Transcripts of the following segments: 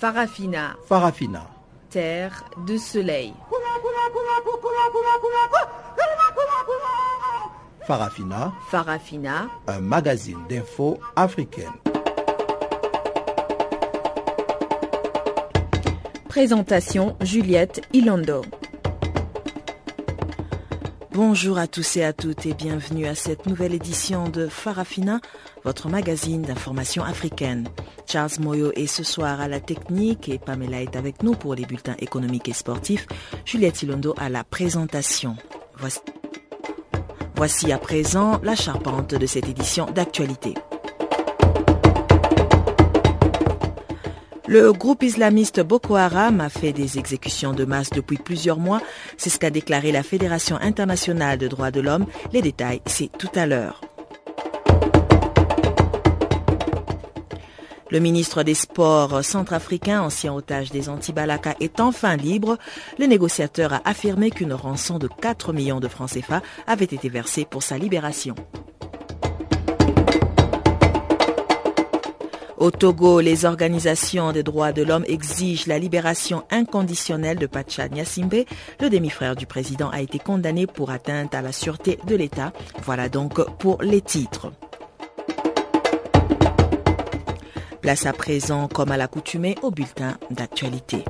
Farafina. Farafina. Terre de soleil. Farafina. Farafina. Un magazine d'infos africaine. Présentation Juliette Ilondo. Bonjour à tous et à toutes et bienvenue à cette nouvelle édition de Farafina, votre magazine d'information africaine. Charles Moyo est ce soir à la technique et Pamela est avec nous pour les bulletins économiques et sportifs. Juliette Ilondo à la présentation. Voici, Voici à présent la charpente de cette édition d'actualité. Le groupe islamiste Boko Haram a fait des exécutions de masse depuis plusieurs mois. C'est ce qu'a déclaré la Fédération internationale de droits de l'homme. Les détails, c'est tout à l'heure. Le ministre des Sports centrafricain, ancien otage des Antibalaka, est enfin libre. Le négociateur a affirmé qu'une rançon de 4 millions de francs CFA avait été versée pour sa libération. Au Togo, les organisations des droits de l'homme exigent la libération inconditionnelle de Pacha Nyasimbe. Le demi-frère du président a été condamné pour atteinte à la sûreté de l'État. Voilà donc pour les titres. À présent, comme à l'accoutumée, au bulletin d'actualité.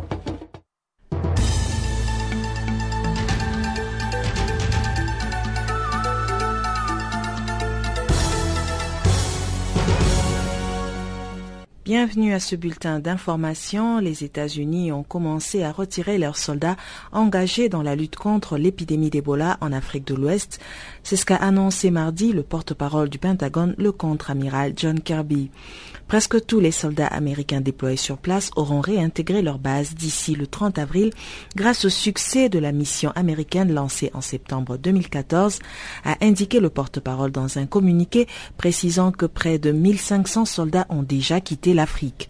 Bienvenue à ce bulletin d'information. Les États-Unis ont commencé à retirer leurs soldats engagés dans la lutte contre l'épidémie d'Ebola en Afrique de l'Ouest. C'est ce qu'a annoncé mardi le porte-parole du Pentagone, le contre-amiral John Kirby. Presque tous les soldats américains déployés sur place auront réintégré leur base d'ici le 30 avril grâce au succès de la mission américaine lancée en septembre 2014, a indiqué le porte-parole dans un communiqué précisant que près de 1500 soldats ont déjà quitté l'Afrique.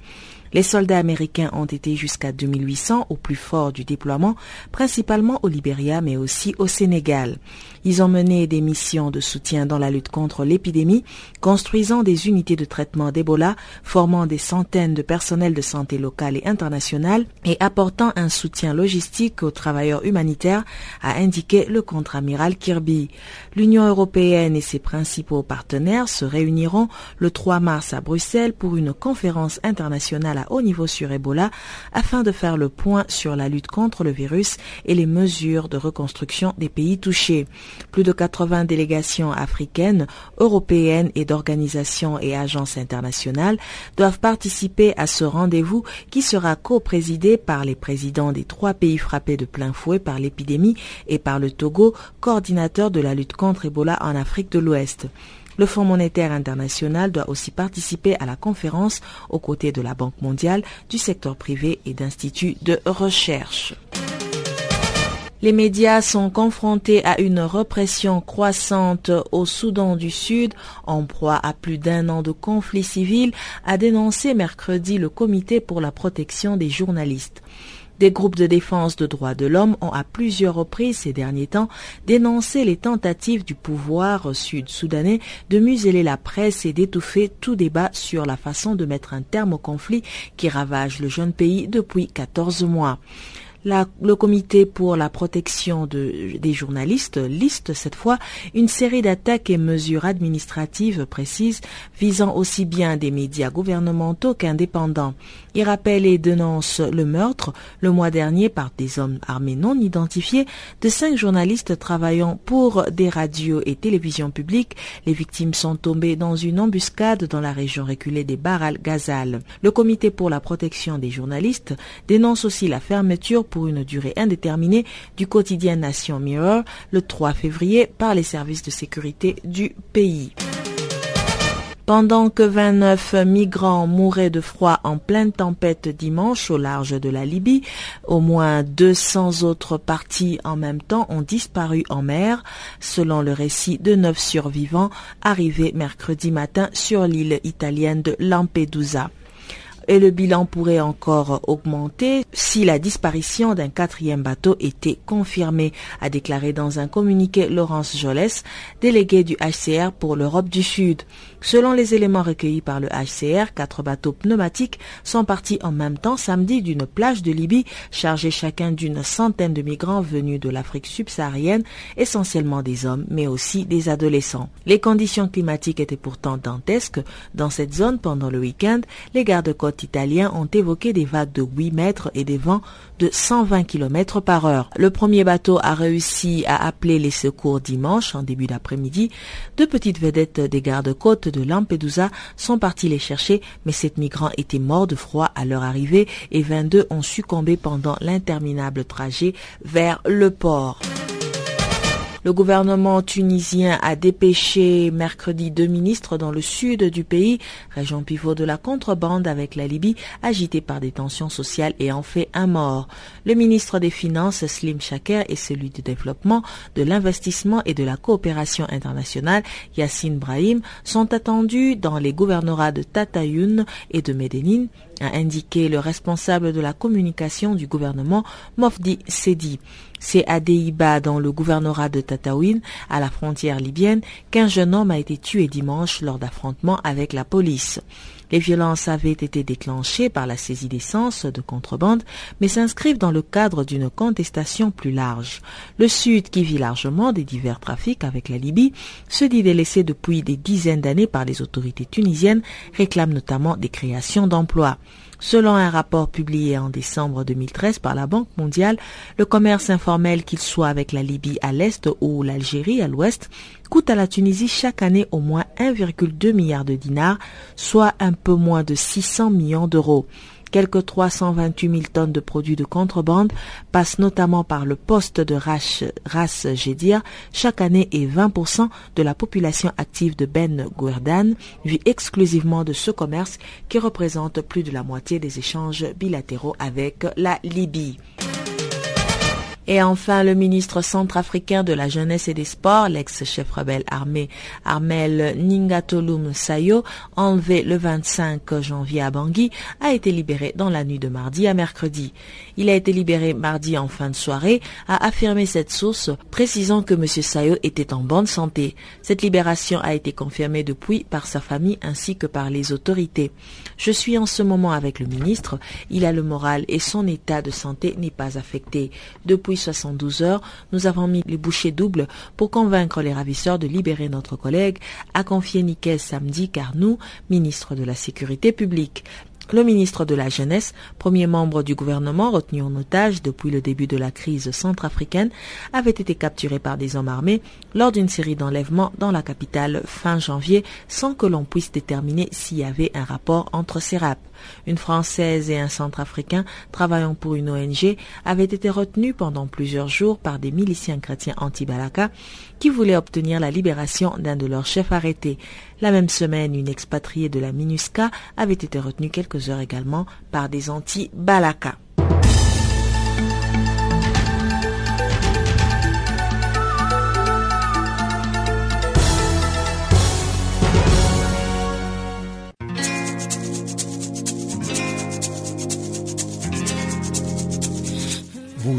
Les soldats américains ont été jusqu'à 2800 au plus fort du déploiement, principalement au Libéria mais aussi au Sénégal. Ils ont mené des missions de soutien dans la lutte contre l'épidémie, construisant des unités de traitement d'Ebola, formant des centaines de personnels de santé locales et internationales et apportant un soutien logistique aux travailleurs humanitaires, a indiqué le contre-amiral Kirby. L'Union européenne et ses principaux partenaires se réuniront le 3 mars à Bruxelles pour une conférence internationale à haut niveau sur Ebola afin de faire le point sur la lutte contre le virus et les mesures de reconstruction des pays touchés. Plus de 80 délégations africaines, européennes et d'organisations et agences internationales doivent participer à ce rendez-vous qui sera co-présidé par les présidents des trois pays frappés de plein fouet par l'épidémie et par le Togo, coordinateur de la lutte contre Ebola en Afrique de l'Ouest. Le Fonds monétaire international doit aussi participer à la conférence aux côtés de la Banque mondiale, du secteur privé et d'instituts de recherche. Les médias sont confrontés à une répression croissante au Soudan du Sud, en proie à plus d'un an de conflit civil, a dénoncé mercredi le Comité pour la protection des journalistes. Des groupes de défense de droits de l'homme ont à plusieurs reprises ces derniers temps dénoncé les tentatives du pouvoir sud-soudanais de museler la presse et d'étouffer tout débat sur la façon de mettre un terme au conflit qui ravage le jeune pays depuis 14 mois le comité pour la protection des journalistes liste cette fois une série d'attaques et mesures administratives précises visant aussi bien des médias gouvernementaux qu'indépendants. Il rappelle et dénonce le meurtre le mois dernier par des hommes armés non identifiés de cinq journalistes travaillant pour des radios et télévisions publiques. Les victimes sont tombées dans une embuscade dans la région reculée des Bar al-Ghazal. Le comité pour la protection des journalistes dénonce aussi la fermeture pour une durée indéterminée du quotidien Nation Mirror le 3 février par les services de sécurité du pays. Pendant que 29 migrants mouraient de froid en pleine tempête dimanche au large de la Libye, au moins 200 autres partis en même temps ont disparu en mer, selon le récit de neuf survivants arrivés mercredi matin sur l'île italienne de Lampedusa et le bilan pourrait encore augmenter si la disparition d'un quatrième bateau était confirmée, a déclaré dans un communiqué Laurence Jolès, délégué du HCR pour l'Europe du Sud. Selon les éléments recueillis par le HCR, quatre bateaux pneumatiques sont partis en même temps samedi d'une plage de Libye chargés chacun d'une centaine de migrants venus de l'Afrique subsaharienne, essentiellement des hommes mais aussi des adolescents. Les conditions climatiques étaient pourtant dantesques. Dans cette zone, pendant le week-end, les gardes-côtes italiens ont évoqué des vagues de 8 mètres et des vents de 120 km par heure. Le premier bateau a réussi à appeler les secours dimanche en début d'après-midi. Deux petites vedettes des gardes-côtes de Lampedusa sont partis les chercher, mais sept migrants étaient morts de froid à leur arrivée et 22 ont succombé pendant l'interminable trajet vers le port. Le gouvernement tunisien a dépêché mercredi deux ministres dans le sud du pays, région pivot de la contrebande avec la Libye, agitée par des tensions sociales et en fait un mort. Le ministre des Finances, Slim Shaker, et celui du développement, de l'investissement et de la coopération internationale, Yassine Brahim, sont attendus dans les gouvernorats de Tatayoun et de Medellin a indiqué le responsable de la communication du gouvernement, Mofdi Sedi. C'est à Deiba, dans le gouvernorat de Tataouine, à la frontière libyenne, qu'un jeune homme a été tué dimanche lors d'affrontements avec la police. Les violences avaient été déclenchées par la saisie d'essence de contrebande, mais s'inscrivent dans le cadre d'une contestation plus large. Le Sud, qui vit largement des divers trafics avec la Libye, se dit délaissé depuis des dizaines d'années par les autorités tunisiennes, réclame notamment des créations d'emplois. Selon un rapport publié en décembre 2013 par la Banque mondiale, le commerce informel, qu'il soit avec la Libye à l'est ou l'Algérie à l'ouest, coûte à la Tunisie chaque année au moins 1,2 milliard de dinars, soit un peu moins de 600 millions d'euros. Quelques 328 000 tonnes de produits de contrebande passent notamment par le poste de Ras Gédir chaque année et 20% de la population active de Ben Gourdan vit exclusivement de ce commerce qui représente plus de la moitié des échanges bilatéraux avec la Libye. Et enfin, le ministre centrafricain de la Jeunesse et des Sports, l'ex-chef rebelle armé Armel Ningatolum Sayo, enlevé le 25 janvier à Bangui, a été libéré dans la nuit de mardi à mercredi. Il a été libéré mardi en fin de soirée, a affirmé cette source, précisant que M. Sayo était en bonne santé. Cette libération a été confirmée depuis par sa famille ainsi que par les autorités. Je suis en ce moment avec le ministre, il a le moral et son état de santé n'est pas affecté. Depuis 72 heures, nous avons mis les bouchées doubles pour convaincre les ravisseurs de libérer notre collègue, a confié Nikkei samedi car nous, ministre de la Sécurité publique, le ministre de la Jeunesse, premier membre du gouvernement retenu en otage depuis le début de la crise centrafricaine, avait été capturé par des hommes armés lors d'une série d'enlèvements dans la capitale fin janvier sans que l'on puisse déterminer s'il y avait un rapport entre ces rapes. Une Française et un Centrafricain travaillant pour une ONG avaient été retenus pendant plusieurs jours par des miliciens chrétiens anti-Balaka qui voulaient obtenir la libération d'un de leurs chefs arrêtés. La même semaine, une expatriée de la MINUSCA avait été retenue quelques heures également par des anti-Balaka.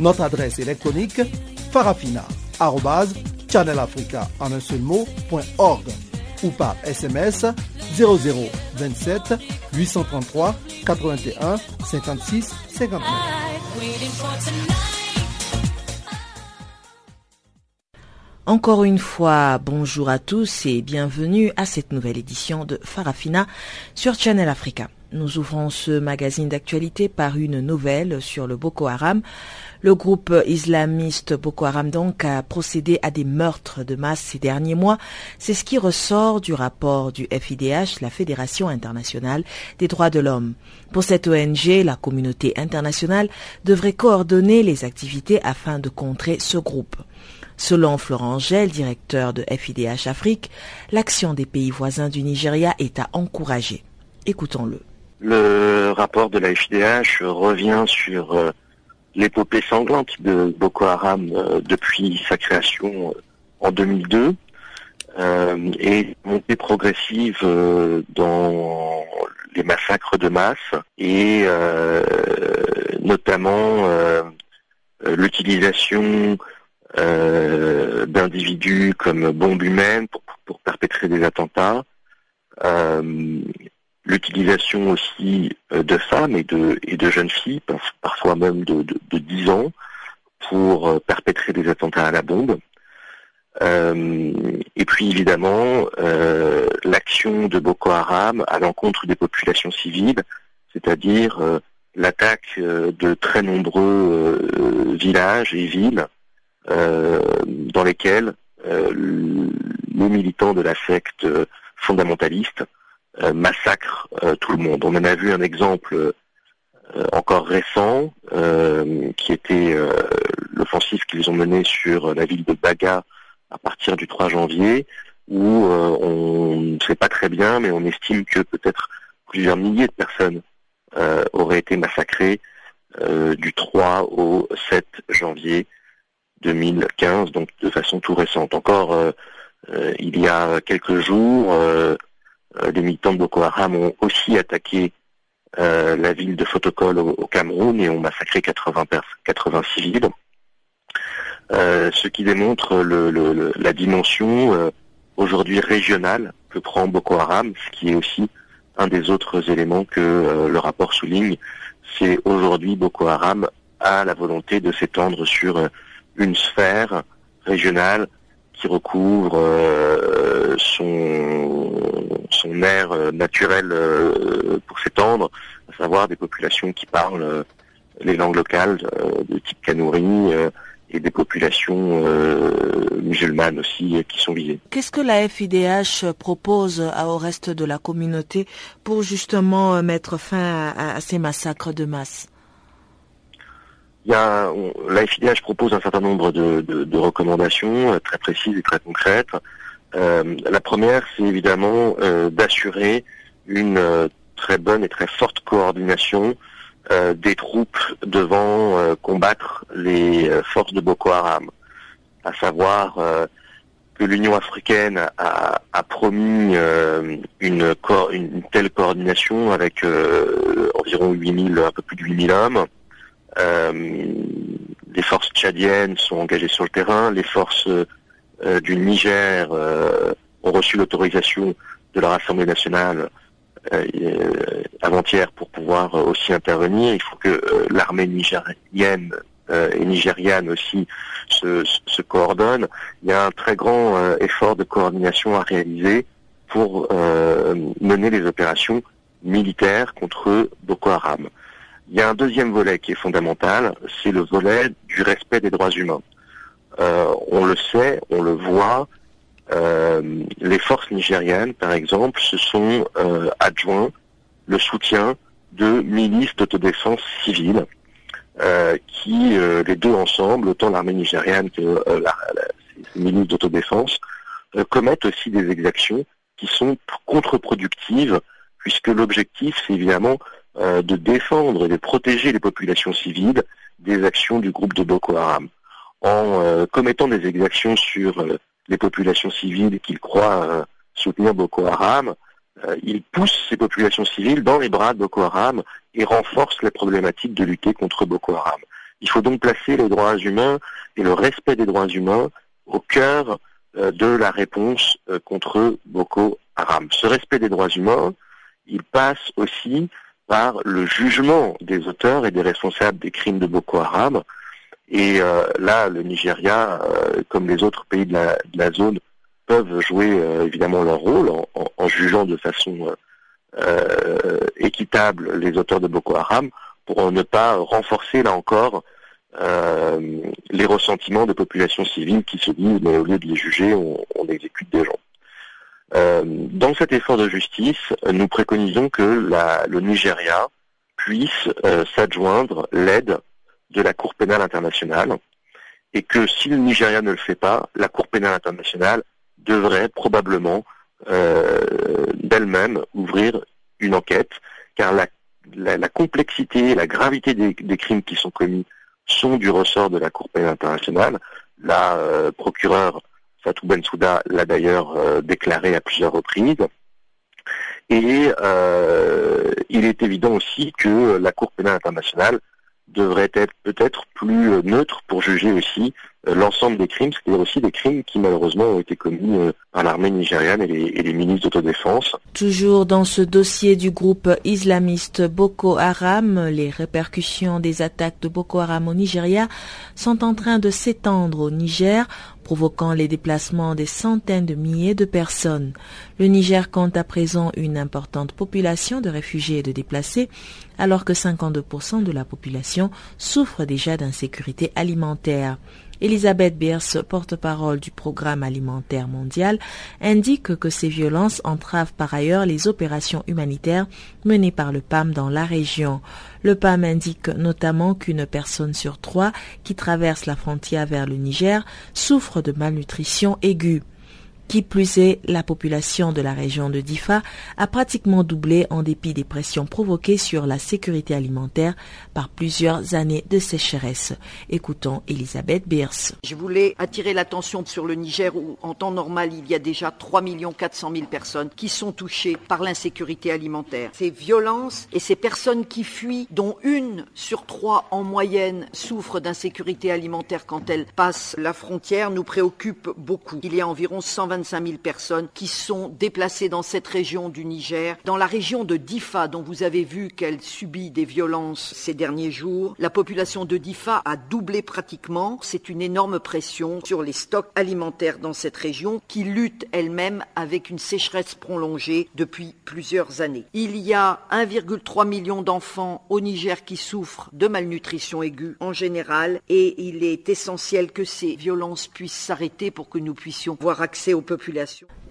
Notre adresse électronique farafina.channelafrica en un seul ou par SMS 0027 833 81 56 59. Encore une fois, bonjour à tous et bienvenue à cette nouvelle édition de Farafina sur Channel Africa. Nous ouvrons ce magazine d'actualité par une nouvelle sur le Boko Haram. Le groupe islamiste Boko Haram donc a procédé à des meurtres de masse ces derniers mois. C'est ce qui ressort du rapport du FIDH, la Fédération internationale des droits de l'homme. Pour cette ONG, la communauté internationale devrait coordonner les activités afin de contrer ce groupe. Selon Florent Angel, directeur de FIDH Afrique, l'action des pays voisins du Nigeria est à encourager. Écoutons-le. Le rapport de la FIDH revient sur euh, l'épopée sanglante de Boko Haram euh, depuis sa création euh, en 2002 euh, et montée progressive dans les massacres de masse et notamment l'utilisation d'individus comme bombes humaines pour, pour, perpétrer des attentats, l'utilisation aussi euh, de femmes et de, jeunes filles, parfois même de, de, 10 ans, pour euh, perpétrer des attentats à la bombe. Euh, et puis évidemment, l'action de Boko Haram à l'encontre des populations civiles, c'est-à-dire l'attaque de très nombreux villages et villes dans lesquels les militants de la secte fondamentaliste massacre euh, tout le monde. On en a vu un exemple euh, encore récent, qui était l'offensive qu'ils ont menée sur la ville de Baga à partir du 3 janvier, où on ne sait pas très bien, mais on estime que peut-être plusieurs milliers de personnes auraient été massacrées du 3 au 7 janvier 2015, donc de façon tout récente. Encore il y a quelques jours, euh, les militants de Boko Haram ont aussi attaqué euh, la ville de Fotokol au, Cameroun et ont massacré 80, 80 civils. Euh, ce qui démontre la dimension aujourd'hui régionale que prend Boko Haram, ce qui est aussi un des autres éléments que le rapport souligne, c'est aujourd'hui Boko Haram a la volonté de s'étendre sur une sphère régionale qui recouvre son son air euh, naturel euh, pour s'étendre, à savoir des populations qui parlent euh, les langues locales de type Kanouri et des populations musulmanes aussi qui sont visées. Qu'est-ce que la FIDH propose au reste de la communauté pour justement mettre fin à, ces massacres de masse? Il y a, la FIDH propose un certain nombre de recommandations très précises et très concrètes. Euh, la première, c'est évidemment euh, d'assurer une euh, très bonne et très forte coordination des troupes devant combattre les forces de Boko Haram, à savoir que l'Union africaine a, promis une, une, telle coordination avec environ 8000, un peu plus de 8000 hommes. Les forces tchadiennes sont engagées sur le terrain, les forces euh, du Niger euh, ont reçu l'autorisation de leur Assemblée nationale euh, avant-hier pour pouvoir aussi intervenir. Il faut que l'armée nigérienne et nigériane aussi se, se. Il y a un très grand effort de coordination à réaliser pour mener les opérations militaires contre Boko Haram. Il y a un deuxième volet qui est fondamental, c'est le volet du respect des droits humains. Euh, on le sait, on le voit, euh, les forces nigériennes, par exemple, se sont euh, adjoints le soutien de milices d'autodéfense civile, qui, les deux ensemble, autant l'armée nigériane que la, ces milices d'autodéfense, commettent aussi des exactions qui sont contre-productives, puisque l'objectif, c'est évidemment de défendre et de protéger les populations civiles des actions du groupe de Boko Haram en euh, commettant des exactions sur euh, les populations civiles qu'il croit euh, soutenir Boko Haram, il pousse ces populations civiles dans les bras de Boko Haram et renforce les problématiques de lutter contre Boko Haram. Il faut donc placer les droits humains et le respect des droits humains au cœur de la réponse contre Boko Haram. Ce respect des droits humains, il passe aussi par le jugement des auteurs et des responsables des crimes de Boko Haram, et euh, là, le Nigeria, euh, comme les autres pays de la, zone, peuvent jouer euh, évidemment leur rôle en, jugeant de façon équitable les auteurs de Boko Haram pour ne pas renforcer là encore les ressentiments des populations civiles qui se disent mais au lieu de les juger, on, on exécute des gens. Dans cet effort de justice, nous préconisons que la, le Nigeria puisse s'adjoindre l'aide de la Cour pénale internationale et que si le Nigeria ne le fait pas, la Cour pénale internationale devrait probablement euh, d'elle-même ouvrir une enquête, car la, la, complexité, la gravité des, crimes qui sont commis sont du ressort de la Cour pénale internationale. La euh, procureure Fatou Bensouda l'a d'ailleurs euh, déclaré à plusieurs reprises. Et il est évident aussi que la Cour pénale internationale devrait être peut-être plus euh, neutre pour juger aussi euh, l'ensemble des crimes, c'est-à-dire aussi des crimes qui malheureusement ont été commis euh, par l'armée nigériane et les, et les ministres d'autodéfense. Toujours dans ce dossier du groupe islamiste Boko Haram, les répercussions des attaques de Boko Haram au Nigeria sont en train de s'étendre au Niger provoquant les déplacements des centaines de milliers de personnes. Le Niger compte à présent une importante population de réfugiés et de déplacés, alors que 52% de la population souffre déjà d'insécurité alimentaire. Elisabeth Beers, porte-parole du Programme alimentaire mondial, indique que ces violences entravent par ailleurs les opérations humanitaires menées par le PAM dans la région. Le PAM indique notamment qu'une personne sur trois qui traverse la frontière vers le Niger souffre de malnutrition aiguë. Qui plus est, la population de la région de Difa a pratiquement doublé en dépit des pressions provoquées sur la sécurité alimentaire par plusieurs années de sécheresse. Écoutons Elisabeth Beers. Je voulais attirer l'attention sur le Niger où, en temps normal, il y a déjà 3 400 000 personnes qui sont touchées par l'insécurité alimentaire. Ces violences et ces personnes qui fuient, dont une sur trois en moyenne souffre d'insécurité alimentaire quand elles passent la frontière, nous préoccupent beaucoup. Il y a environ 120 25 000 personnes qui sont déplacées dans cette région du Niger. Dans la région de Difa, dont vous avez vu qu'elle subit des violences ces derniers jours, la population de Difa a doublé pratiquement. C'est une énorme pression sur les stocks alimentaires dans cette région qui lutte elle-même avec une sécheresse prolongée depuis plusieurs années. Il y a 1,3 million d'enfants au Niger qui souffrent de malnutrition aiguë en général et il est essentiel que ces violences puissent s'arrêter pour que nous puissions avoir accès aux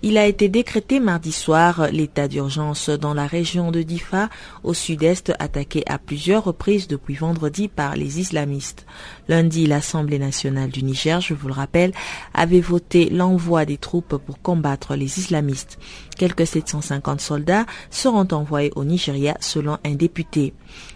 il a été décrété mardi soir l'état d'urgence dans la région de Difa, au sud-est, attaqué à plusieurs reprises depuis vendredi par les islamistes. Lundi, l'Assemblée nationale du Niger, je vous le rappelle, avait voté l'envoi des troupes pour combattre les islamistes. Quelques 750 soldats seront envoyés au Nigeria selon un député.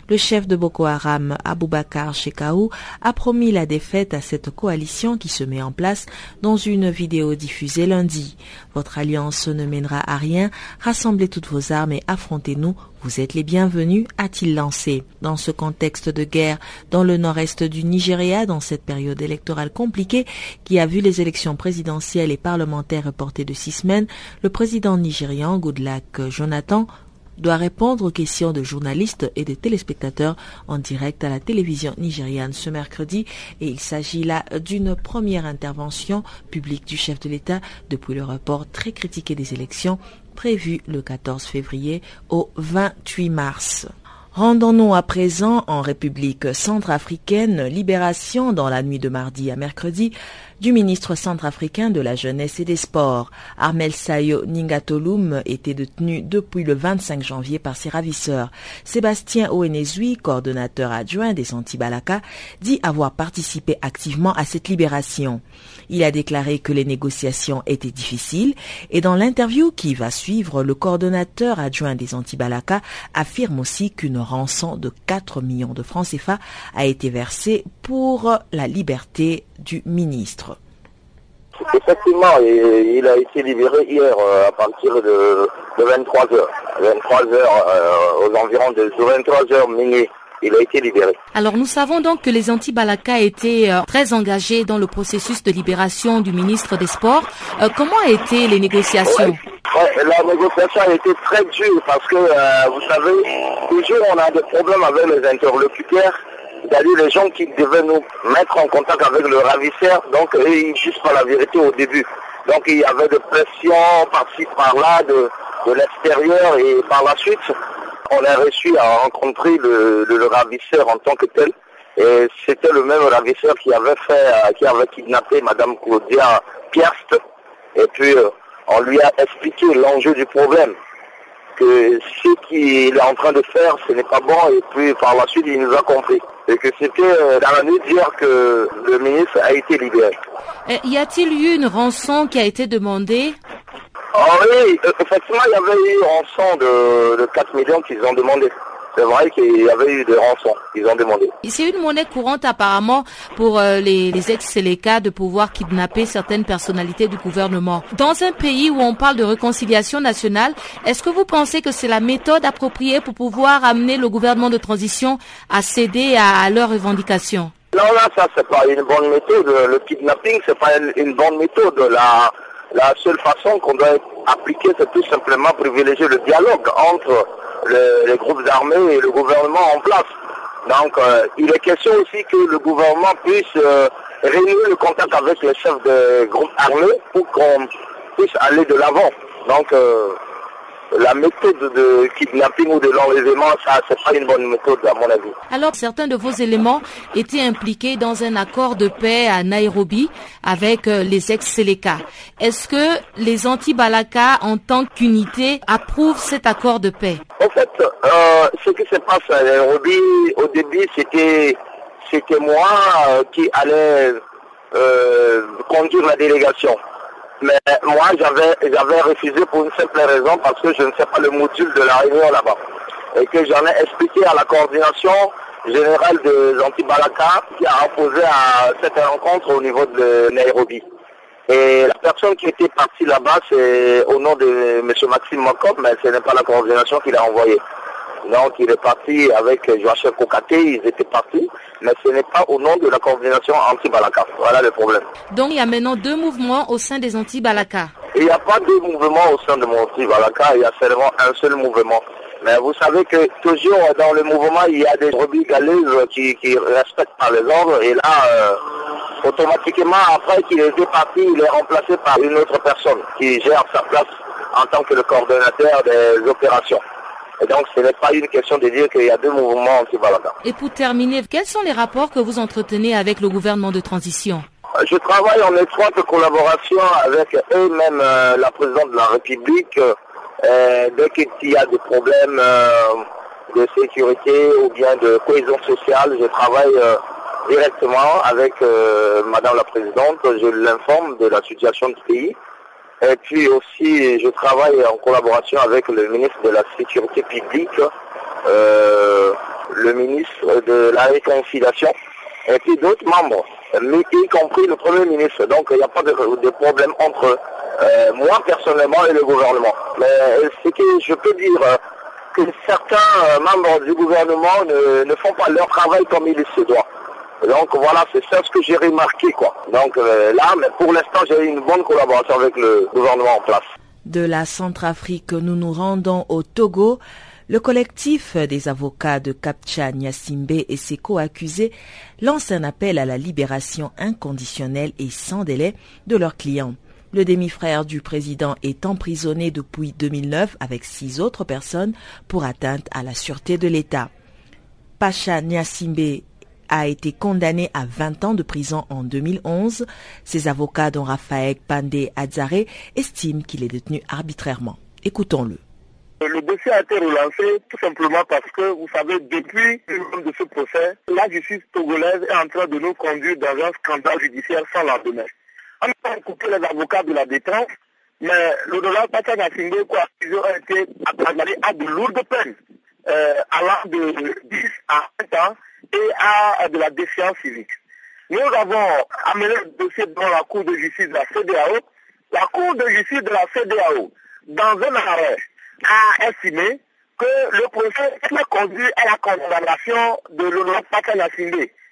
Le chef de Boko Haram, Aboubakar Shekau, a promis la défaite à cette coalition qui se met en place dans une vidéo diffusée lundi. Votre alliance ne mènera à rien. Rassemblez toutes vos armes et affrontez-nous. Vous êtes les bienvenus, a-t-il lancé. Dans ce contexte de guerre dans le nord-est du Nigeria, dans cette période électorale compliquée qui a vu les élections présidentielles et parlementaires reportées de six semaines, le président nigérian Goodluck Jonathan doit répondre aux questions de journalistes et de téléspectateurs en direct à la télévision nigériane ce mercredi et il s'agit là d'une première intervention publique du chef de l'État depuis le report très critiqué des élections prévu le 14 février au 28 mars. Rendons-nous à présent en République centrafricaine, libération dans la nuit de mardi à mercredi du ministre centrafricain de la Jeunesse et des Sports. Armel Sayo Ningatolum était détenu depuis le 25 janvier par ses ravisseurs. Sébastien Oenezui, coordonnateur adjoint des Antibalaka, dit avoir participé activement à cette libération. Il a déclaré que les négociations étaient difficiles et dans l'interview qui va suivre, le coordonnateur adjoint des Antibalaka affirme aussi qu'une rançon de 4 millions de francs CFA a été versée pour la liberté du ministre. Effectivement, il a été libéré hier euh, à partir de, 23h. 23h, euh, aux environs de 23h minuit. Il a été libéré. Alors nous savons donc que les anti-Balaka étaient euh, très engagés dans le processus de libération du ministre des Sports. comment étaient les négociations? La négociation a été très dure parce que, vous savez, toujours on a des problèmes avec les interlocuteurs c'est-à-dire les gens qui devaient nous mettre en contact avec le ravisseur, donc eux, ils disent pas la vérité au début. Donc il y avait de pression par-ci par-là de, l'extérieur et par la suite, On a réussi à rencontrer le, ravisseur en tant que tel. Et c'était le même ravisseur qui avait fait, qui avait kidnappé Madame Claudia Piast. Et puis, on lui a expliqué l'enjeu du problème que ce qu'il est en train de faire, ce n'est pas bon, et puis par la suite, il nous a compris. Et que c'était euh, dans la nuit d'hier que le ministre a été libéré. y a-t-il eu une rançon qui a été demandée? Ah oui, effectivement, il y avait eu une rançon de, de 4 millions qu'ils ont demandé c'est vrai qu'il y avait eu des rançons qu'ils ont demandé. C'est une monnaie courante apparemment pour euh, les, les ex-Séléka de pouvoir kidnapper certaines personnalités du gouvernement. Dans un pays où on parle de réconciliation nationale, est-ce que vous pensez que c'est la méthode appropriée pour pouvoir amener le gouvernement de transition à céder à, leurs revendications? Non, là, ça c'est pas une bonne méthode. Le kidnapping, c'est pas une, bonne méthode. La, la seule façon qu'on doit appliquer, c'est tout simplement privilégier le dialogue entre les groupes armés et le gouvernement en place. Donc euh, il est question aussi que le gouvernement puisse euh, réunir le contact avec les chefs des groupes armés pour qu'on puisse aller de l'avant. Donc euh, la méthode de kidnapping ou de l'enlèvement, ça, c'est pas une bonne méthode à mon avis. Alors, certains de vos éléments étaient impliqués dans un accord de paix à Nairobi avec euh, les ex-Seleka. Est-ce que les anti-Balaka, en tant qu'unité, approuvent cet accord de paix? En fait, euh, ce qui se passe à Nairobi, au début, c'était c'était moi euh, qui allais conduire la délégation. Mais moi, j'avais, j'avais refusé pour une simple raison, parce que je ne sais pas le module de la réunion là-bas. Et que j'en ai expliqué à la coordination générale des Antibalaka qui a opposé à cette rencontre au niveau de Nairobi. Et la personne qui était partie là-bas, c'est au nom de M. Maxime Mokop, mais ce n'est pas la coordination qui l'a envoyé. Donc il est parti avec Joachim Kokaté, ils étaient partis, mais ce n'est pas au nom de la coordination anti-Balaka. Voilà le problème. Donc il y a maintenant deux mouvements au sein des anti-Balaka Il n'y a pas deux mouvements au sein de mon anti-Balaka, il y a seulement un seul mouvement. Mais vous savez que toujours dans le mouvement, il y a des rebelles galaises qui, qui respectent pas les ordres. Et là, euh, automatiquement, après qu'il est parti, il est remplacé par une autre personne qui gère sa place en tant que le coordonnateur des opérations. Et donc, ce n'est pas une question de dire qu'il y a deux mouvements anti-Balaka. Et pour terminer, quels sont les rapports que vous entretenez avec le gouvernement de transition? Je travaille en étroite collaboration avec eux-mêmes, euh, la présidente de la République. Euh, dès qu'il y a des problèmes euh, de sécurité ou bien de cohésion sociale, je travaille directement avec Madame la Présidente. Je l'informe de la situation du pays. Et puis aussi, je travaille en collaboration avec le ministre de la Sécurité publique, euh, le ministre de la Réconciliation, et puis d'autres membres, y compris le Premier ministre. Donc il n'y a pas de, problème entre euh, moi personnellement et le gouvernement. Mais ce que je peux dire, euh, que certains membres du gouvernement ne, ne font pas leur travail comme il se doit. Donc voilà, c'est ça ce que j'ai remarqué quoi. Donc euh, là, pour l'instant, j'ai une bonne collaboration avec le gouvernement en place. De la Centrafrique, nous nous rendons au Togo. Le collectif des avocats de Kapcha Nyasimbe et ses co-accusés lance un appel à la libération inconditionnelle et sans délai de leurs clients. Le demi-frère du président est emprisonné depuis 2009 avec six autres personnes pour atteinte à la sûreté de l'État. Pacha Nyasimbe a été condamné à 20 ans de prison en 2011. Ses avocats, dont Raphaël Pandé Adzare, estiment qu'il est détenu arbitrairement. Écoutons-le. Le dossier a été relancé tout simplement parce que, vous savez, depuis le de ce procès, la justice togolaise est en train de nous conduire dans un scandale judiciaire sans lendemain. On a coupé les avocats de la détente, mais le dollar Pachanga quoi, ils ont été condamnés à de lourdes peines, euh, allant de 10 à 20 ans et à de la défiance civique. Nous avons amené le dossier devant la Cour de justice de la CDAO. La Cour de justice de la CDAO, dans un arrêt, a estimé que le procès a conduit à la condamnation de l'honorable Patel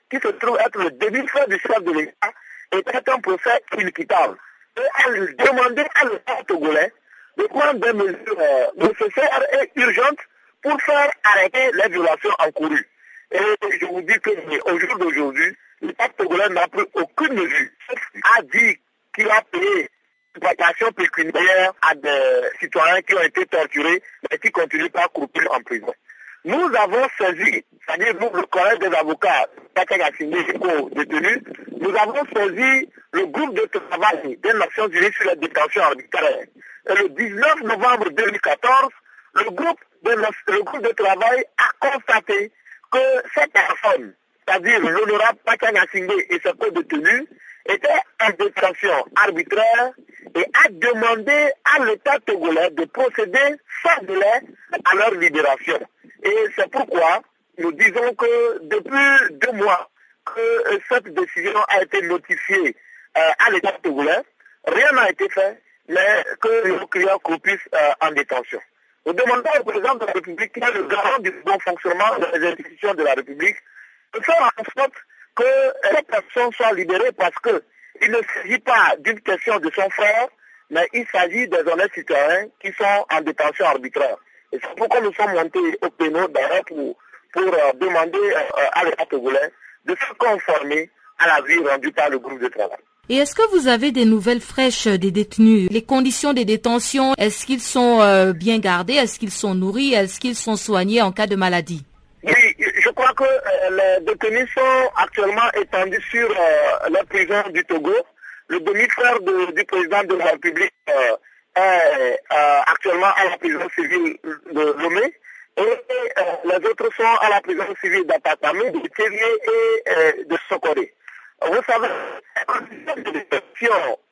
qui se trouve être le demi-frère du chef de l'État, était un procès inéquitable. Et a demandé à l'État togolais de prendre des mesures euh, nécessaires et urgentes pour faire arrêter les violations encourues. Et je vous dis qu'au jour d'aujourd'hui, l'État togolais n'a pris aucune mesure. A dit qu'il a payé une pécuniaire à des citoyens qui ont été torturés, mais qui continuent à croupir en prison. nous avons saisi, c'est-à-dire nous, le collège des avocats, détenus, nous avons saisi le groupe de travail des Nations Unies sur la détention arbitraire. Et le 19 novembre 2014, le groupe de, le groupe de travail a constaté que cette personne, c'est-à-dire l'honorable Pakanga et ses co-détenus, était en détention arbitraire et a demandé à l'État togolais de procéder sans délai à leur libération. Et c'est pourquoi nous disons que depuis deux mois que cette décision a été notifiée euh, à l'État togolais, rien n'a été fait, mais que nos clients croupissent euh, en détention. Nous demandons au président de la République, qui est le garant du bon fonctionnement des institutions de la République, de faire en sorte que les personnes soient libérées parce qu'il ne s'agit pas d'une question de son frère, mais il s'agit des honnêtes citoyens qui sont en détention arbitraire. Et c'est pourquoi nous sommes montés au pénal d'ailleurs pour, euh, demander euh, à l'État togolais de se conformer à la vie rendue par le groupe de travail. Et est-ce que vous avez des nouvelles fraîches des détenus? Les conditions de détention, est-ce qu'ils sont euh, bien gardés? Est-ce qu'ils sont nourris? Est-ce qu'ils sont soignés en cas de maladie? Oui, je crois que les détenus sont actuellement étendus sur la prison du Togo. Le demi-frère du président de la République est actuellement à la prison civile de Lomé. Et les autres sont à la prison civile d'Atatami, de Thévier et de Sokoré. Vous savez,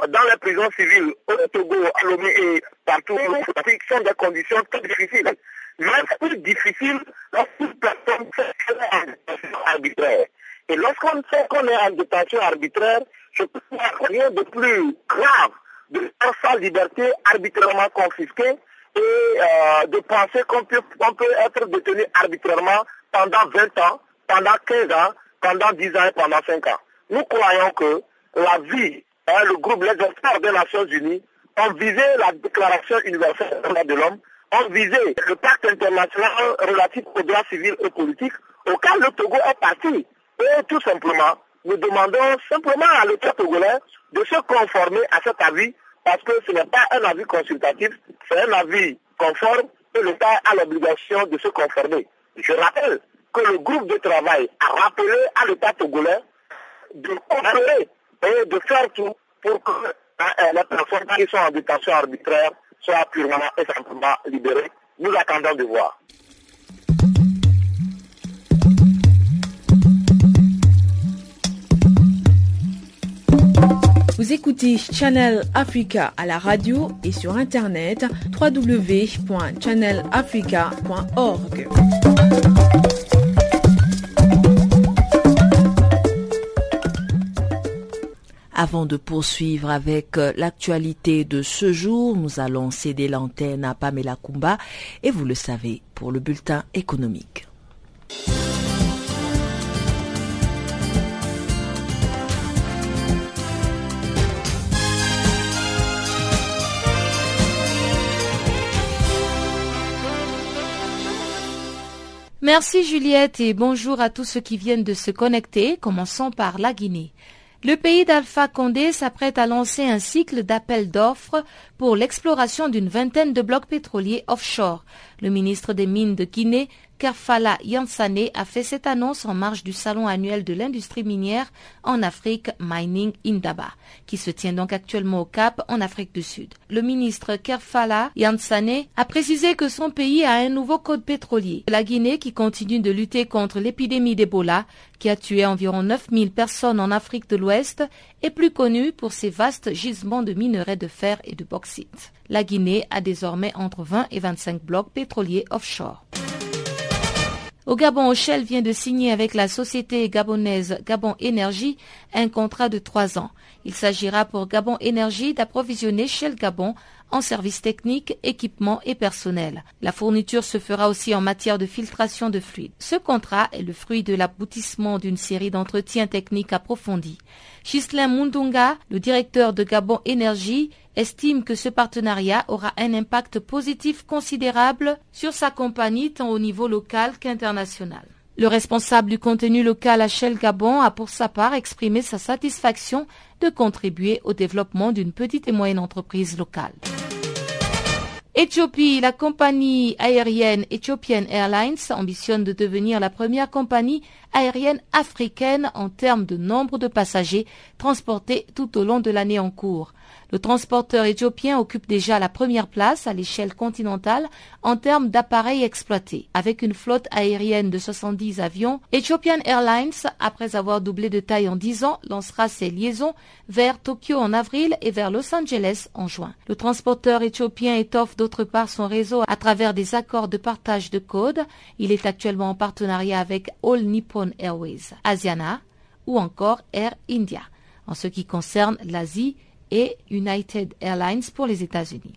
dans les prisons civiles au Togo, à Lomé et partout en Afrique sont des conditions très difficiles. Mais plus difficile lorsqu'une personne fait en détention arbitraire. Et lorsqu'on sait qu'on est en détention arbitraire, je n'y a rien de plus grave de faire sa liberté arbitrairement confisquée et euh, de penser qu'on peut, peut être détenu arbitrairement pendant 20 ans, pendant 15 ans, pendant 10 ans et pendant 5 ans. Nous croyons que la vie, hein, le groupe Les Experts des Nations Unies ont visé la Déclaration universelle des droits de l'homme, ont visé le pacte international relatif aux droits civils et politiques, auquel le Togo est parti. Et tout simplement, nous demandons simplement à l'État togolais de se conformer à cet avis parce que ce n'est pas un avis consultatif, c'est un avis conforme et l'État a l'obligation de se conformer. Je rappelle que le groupe de travail a rappelé à l'État togolais de coopérer et de faire tout pour que hein, les personnes qui sont en détention arbitraire soient purement et simplement libérées. Nous attendons de voir. Vous écoutez Channel Africa à la radio et sur internet www.channelafrica.org. Avant de poursuivre avec euh, l'actualité de ce jour, nous allons céder l'antenne à Pamela Kumba et vous le savez pour le bulletin économique. Merci Juliette et bonjour à tous ceux qui viennent de se connecter. Commençons par la Guinée. Le pays d'Alpha Condé s'apprête à lancer un cycle d'appels d'offres pour l'exploration d'une vingtaine de blocs pétroliers offshore. Le ministre des Mines de Guinée Kerfala Yansane a fait cette annonce en marge du salon annuel de l'industrie minière en Afrique Mining Indaba, qui se tient donc actuellement au Cap en Afrique du Sud. Le ministre Kerfala Yansane a précisé que son pays a un nouveau code pétrolier. La Guinée, qui continue de lutter contre l'épidémie d'Ebola, qui a tué environ 9000 personnes en Afrique de l'Ouest, est plus connue pour ses vastes gisements de minerais de fer et de bauxite. La Guinée a désormais entre 20 et 25 blocs pétroliers offshore. Au Gabon, Shell vient de signer avec la société gabonaise Gabon Énergie un contrat de trois ans. Il s'agira pour Gabon Énergie d'approvisionner Shell Gabon en services techniques, équipements et personnel. La fourniture se fera aussi en matière de filtration de fluides. Ce contrat est le fruit de l'aboutissement d'une série d'entretiens techniques approfondis. Chislin Mundunga, le directeur de Gabon Énergie, estime que ce partenariat aura un impact positif considérable sur sa compagnie tant au niveau local qu'international. Le responsable du contenu local à Gabon a pour sa part exprimé sa satisfaction de contribuer au développement d'une petite et moyenne entreprise locale. Éthiopie, la compagnie aérienne Ethiopian Airlines ambitionne de devenir la première compagnie aérienne africaine en termes de nombre de passagers transportés tout au long de l'année en cours. Le transporteur éthiopien occupe déjà la première place à l'échelle continentale en termes d'appareils exploités. Avec une flotte aérienne de 70 avions, Ethiopian Airlines, après avoir doublé de taille en 10 ans, lancera ses liaisons vers Tokyo en avril et vers Los Angeles en juin. Le transporteur éthiopien étoffe d'autre part son réseau à travers des accords de partage de code. Il est actuellement en partenariat avec All Nippon Airways, Asiana ou encore Air India. En ce qui concerne l'Asie, et United Airlines pour les États-Unis.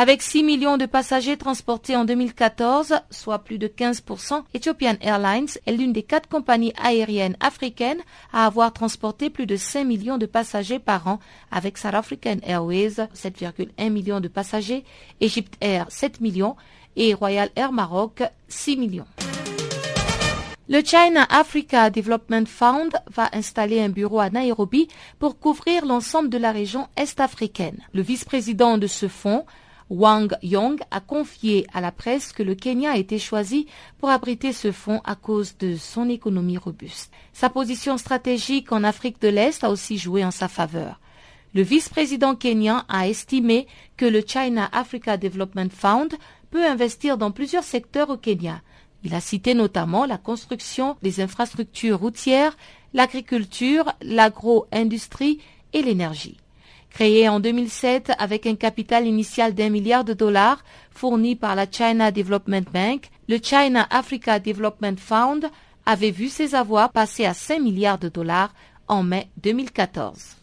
Avec 6 millions de passagers transportés en 2014, soit plus de 15%, Ethiopian Airlines est l'une des quatre compagnies aériennes africaines à avoir transporté plus de 5 millions de passagers par an, avec South African Airways 7,1 millions de passagers, Egypt Air 7 millions et Royal Air Maroc 6 millions. Le China Africa Development Fund va installer un bureau à Nairobi pour couvrir l'ensemble de la région est-africaine. Le vice-président de ce fonds, Wang Yong, a confié à la presse que le Kenya a été choisi pour abriter ce fonds à cause de son économie robuste. Sa position stratégique en Afrique de l'Est a aussi joué en sa faveur. Le vice-président kenyan a estimé que le China Africa Development Fund peut investir dans plusieurs secteurs au Kenya, il a cité notamment la construction des infrastructures routières, l'agriculture, l'agro-industrie et l'énergie. Créé en 2007 avec un capital initial d'un milliard de dollars fourni par la China Development Bank, le China Africa Development Fund avait vu ses avoirs passer à 5 milliards de dollars en mai 2014.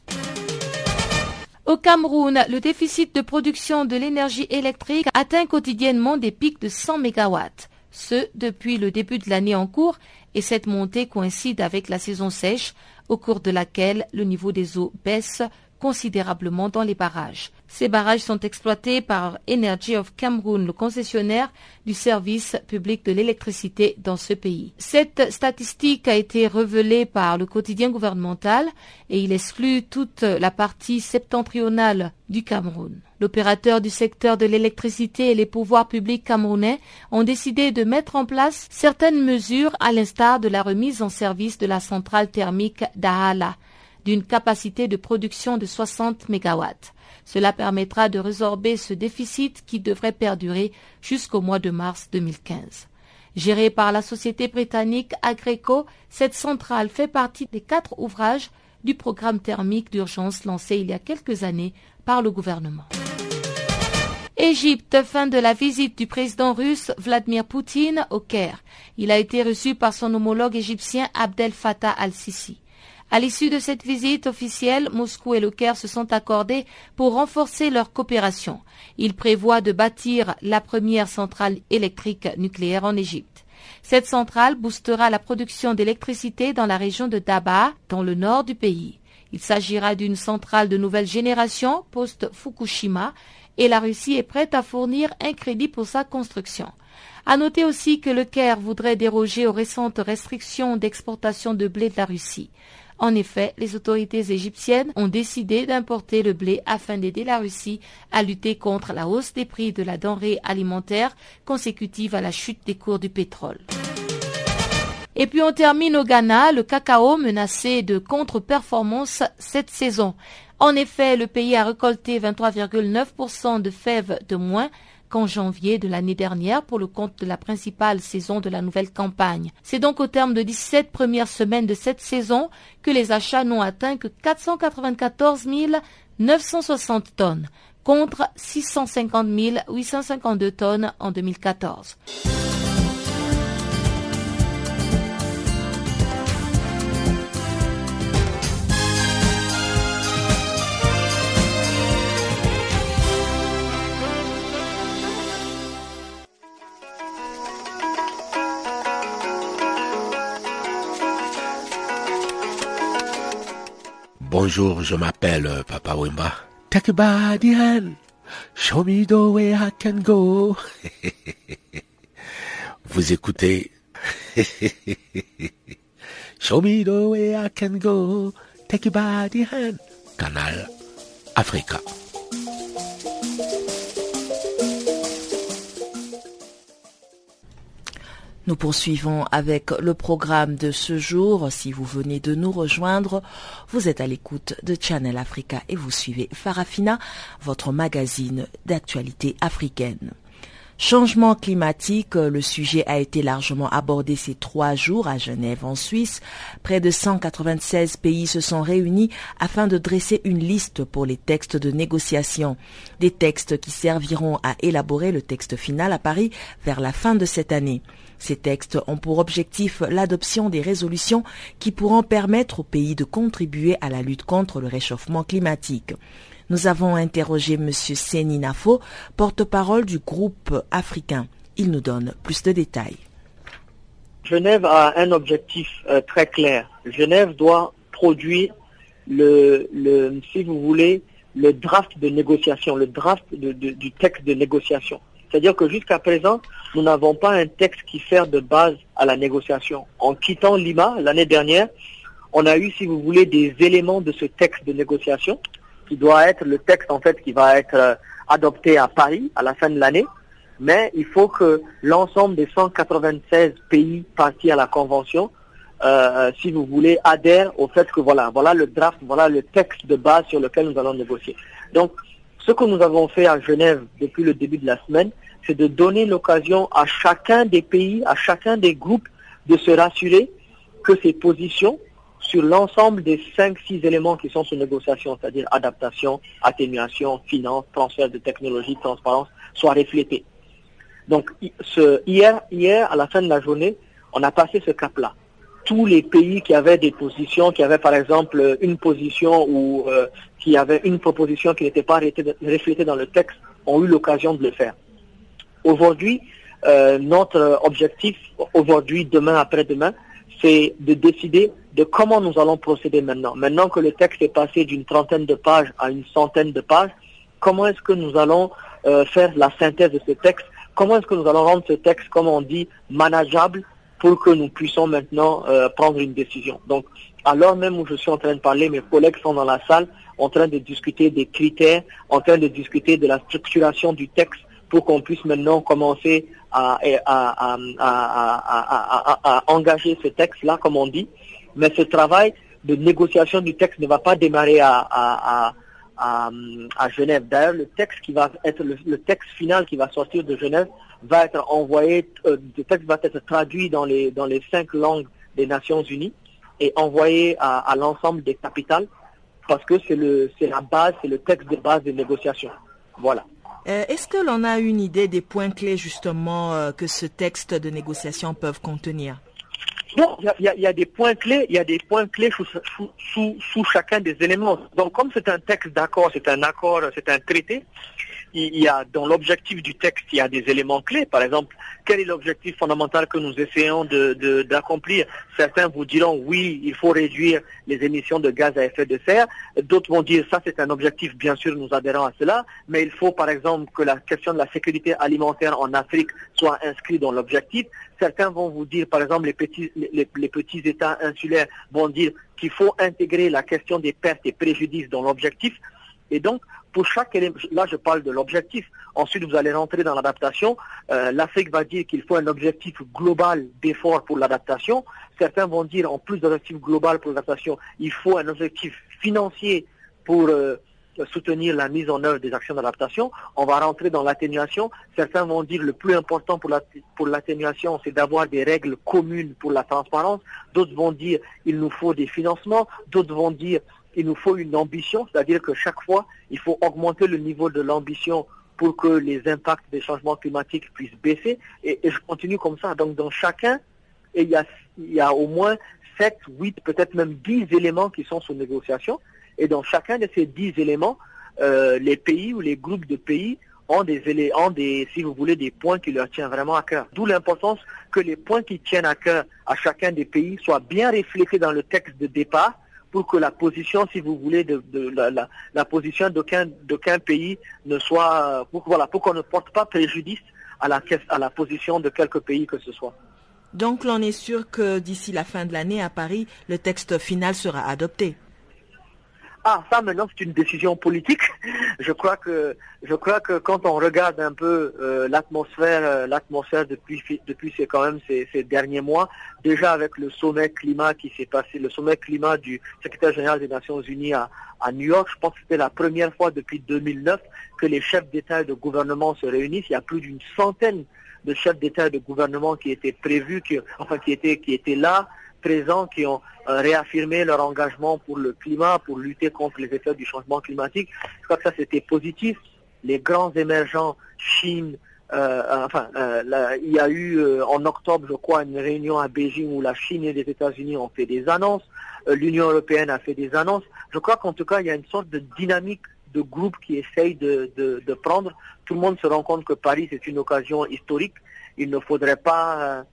Au Cameroun, le déficit de production de l'énergie électrique atteint quotidiennement des pics de 100 mégawatts ce depuis le début de l'année en cours, et cette montée coïncide avec la saison sèche, au cours de laquelle le niveau des eaux baisse considérablement dans les barrages. Ces barrages sont exploités par Energy of Cameroon, le concessionnaire du service public de l'électricité dans ce pays. Cette statistique a été révélée par le quotidien gouvernemental et il exclut toute la partie septentrionale du Cameroun. L'opérateur du secteur de l'électricité et les pouvoirs publics camerounais ont décidé de mettre en place certaines mesures à l'instar de la remise en service de la centrale thermique d'Ahala d'une capacité de production de 60 MW. Cela permettra de résorber ce déficit qui devrait perdurer jusqu'au mois de mars 2015. Gérée par la société britannique Agreco, cette centrale fait partie des quatre ouvrages du programme thermique d'urgence lancé il y a quelques années par le gouvernement. Égypte, fin de la visite du président russe Vladimir Poutine au Caire. Il a été reçu par son homologue égyptien Abdel Fattah al-Sisi. À l'issue de cette visite officielle, Moscou et le Caire se sont accordés pour renforcer leur coopération. Ils prévoient de bâtir la première centrale électrique nucléaire en Égypte. Cette centrale boostera la production d'électricité dans la région de Daba, dans le nord du pays. Il s'agira d'une centrale de nouvelle génération post-Fukushima et la Russie est prête à fournir un crédit pour sa construction. À noter aussi que le Caire voudrait déroger aux récentes restrictions d'exportation de blé de la Russie. En effet, les autorités égyptiennes ont décidé d'importer le blé afin d'aider la Russie à lutter contre la hausse des prix de la denrée alimentaire consécutive à la chute des cours du pétrole. Et puis on termine au Ghana, le cacao menacé de contre-performance cette saison. En effet, le pays a récolté 23,9% de fèves de moins qu'en janvier de l'année dernière pour le compte de la principale saison de la nouvelle campagne. C'est donc au terme de 17 premières semaines de cette saison que les achats n'ont atteint que 494 960 tonnes contre 650 852 tonnes en 2014. Bonjour, je m'appelle euh, Papa Wimba. Take a body hand. Show me the way I can go. Vous écoutez? Show me the way I can go. Take a body hand. Canal Africa. Nous poursuivons avec le programme de ce jour. Si vous venez de nous rejoindre, vous êtes à l'écoute de Channel Africa et vous suivez Farafina, votre magazine d'actualité africaine. Changement climatique, le sujet a été largement abordé ces trois jours à Genève en Suisse. Près de 196 pays se sont réunis afin de dresser une liste pour les textes de négociation. Des textes qui serviront à élaborer le texte final à Paris vers la fin de cette année. Ces textes ont pour objectif l'adoption des résolutions qui pourront permettre aux pays de contribuer à la lutte contre le réchauffement climatique. Nous avons interrogé M. Seni Nafo, porte-parole du groupe africain. Il nous donne plus de détails. Genève a un objectif euh, très clair. Genève doit produire le, si vous voulez, le draft de négociation, le draft du texte de négociation. C'est-à-dire que jusqu'à présent, nous n'avons pas un texte qui sert de base à la négociation. En quittant Lima l'année dernière, on a eu, si vous voulez, des éléments de ce texte de négociation qui doit être le texte en fait qui va être euh, adopté à Paris à la fin de l'année. Mais il faut que l'ensemble des 196 pays partis à la convention, euh, si vous voulez, adhèrent au fait que voilà, voilà le draft, voilà le texte de base sur lequel nous allons négocier. Donc, ce que nous avons fait à Genève depuis le début de la semaine, c'est de donner l'occasion à chacun des pays, à chacun des groupes de se rassurer que ces positions sur l'ensemble des 5-6 éléments qui sont sous négociation, c'est-à-dire adaptation, atténuation, finance, transfert de technologie, transparence, soient reflétées. Donc hier, hier, à la fin de la journée, on a passé ce cap-là. Tous les pays qui avaient des positions, qui avaient par exemple une position ou euh, qui avaient une proposition qui n'était pas reflétée dans le texte, ont eu l'occasion de le faire. Aujourd'hui, euh, notre objectif, aujourd'hui, demain, après-demain, c'est de décider de comment nous allons procéder maintenant. Maintenant que le texte est passé d'une trentaine de pages à une centaine de pages, comment est-ce que nous allons euh, faire la synthèse de ce texte? Comment est-ce que nous allons rendre ce texte, comme on dit, manageable pour que nous puissions maintenant euh, prendre une décision. Donc, alors même où je suis en train de parler, mes collègues sont dans la salle en train de discuter des critères, en train de discuter de la structuration du texte pour qu'on puisse maintenant commencer à, engager ce texte-là, comme on dit. Mais ce travail de négociation du texte ne va pas démarrer à, Genève. D'ailleurs, le texte qui va être le, texte final qui va sortir de Genève va être envoyé, euh, le texte va être traduit dans les dans les cinq langues des Nations Unies et envoyé à, l'ensemble des capitales parce que c'est le c'est la base, c'est le texte de base des négociations. Voilà. Euh, est-ce que l'on a une idée des points clés justement euh, que ce texte de négociation peut contenir? Non, il y, a des points clés, il y a des points clés sous, chacun des éléments. Donc comme c'est un texte d'accord, c'est un accord, c'est un traité, il y a dans l'objectif du texte, il y a des éléments clés. Par exemple, quel est l'objectif fondamental que nous essayons d'accomplir? Certains vous diront oui, il faut réduire les émissions de gaz à effet de serre. D'autres vont dire ça c'est un objectif, bien sûr nous adhérons à cela, mais il faut par exemple que la question de la sécurité alimentaire en Afrique soit inscrite dans l'objectif. Certains vont vous dire, par exemple, les petits, les petits États insulaires vont dire qu'il faut intégrer la question des pertes et préjudices dans l'objectif. Et donc, pour chaque élément, là je parle de l'objectif, ensuite vous allez rentrer dans l'adaptation, euh, l'Afrique va dire qu'il faut un objectif global d'effort pour l'adaptation, certains vont dire en plus d'objectif global pour l'adaptation, il faut un objectif financier pour euh, soutenir la mise en œuvre des actions d'adaptation, on va rentrer dans l'atténuation, certains vont dire le plus important pour l'atténuation c'est d'avoir des règles communes pour la transparence, d'autres vont dire il nous faut des financements, d'autres vont dire il nous faut une ambition, c'est-à-dire que chaque fois, il faut augmenter le niveau de l'ambition pour que les impacts des changements climatiques puissent baisser. Et, je continue comme ça. Donc dans chacun, il y a, au moins 7, 8, peut-être même 10 éléments qui sont sous négociation. Et dans chacun de ces 10 éléments, euh, les pays ou les groupes de pays ont des, ont des, si vous voulez, des points qui leur tiennent vraiment à cœur. D'où l'importance que les points qui tiennent à cœur à chacun des pays soient bien reflétés dans le texte de départ pour que la position, si vous voulez, de, la, position d'aucun pays ne soit, pour, voilà, pour qu'on ne porte pas préjudice à la, à la position de quelque pays que ce soit. Donc l'on est sûr que d'ici la fin de l'année à Paris, le texte final sera adopté. Ah, ça maintenant c'est une décision politique. Je crois que je crois que quand on regarde un peu euh, l'atmosphère, euh, l'atmosphère depuis depuis quand même ces, derniers mois, déjà avec le sommet climat qui s'est passé, le sommet climat du secrétaire général des Nations Unies à, à New York, je pense que c'était la première fois depuis 2009 que les chefs d'État et de gouvernement se réunissent. Il y a plus d'une centaine de chefs d'État et de gouvernement qui étaient prévus, enfin qui étaient qui étaient là présents qui ont euh, réaffirmé leur engagement pour le climat, pour lutter contre les effets du changement climatique. Je crois que ça c'était positif. Les grands émergents, Chine, euh, enfin, euh, il y a eu en octobre, je crois, une réunion à Beijing où la Chine et les États-Unis ont fait des annonces. L'Union européenne a fait des annonces. Je crois qu'en tout cas, il y a une sorte de dynamique de groupe qui essaye de, de prendre. Tout le monde se rend compte que Paris, c'est une occasion historique. Il ne faudrait pas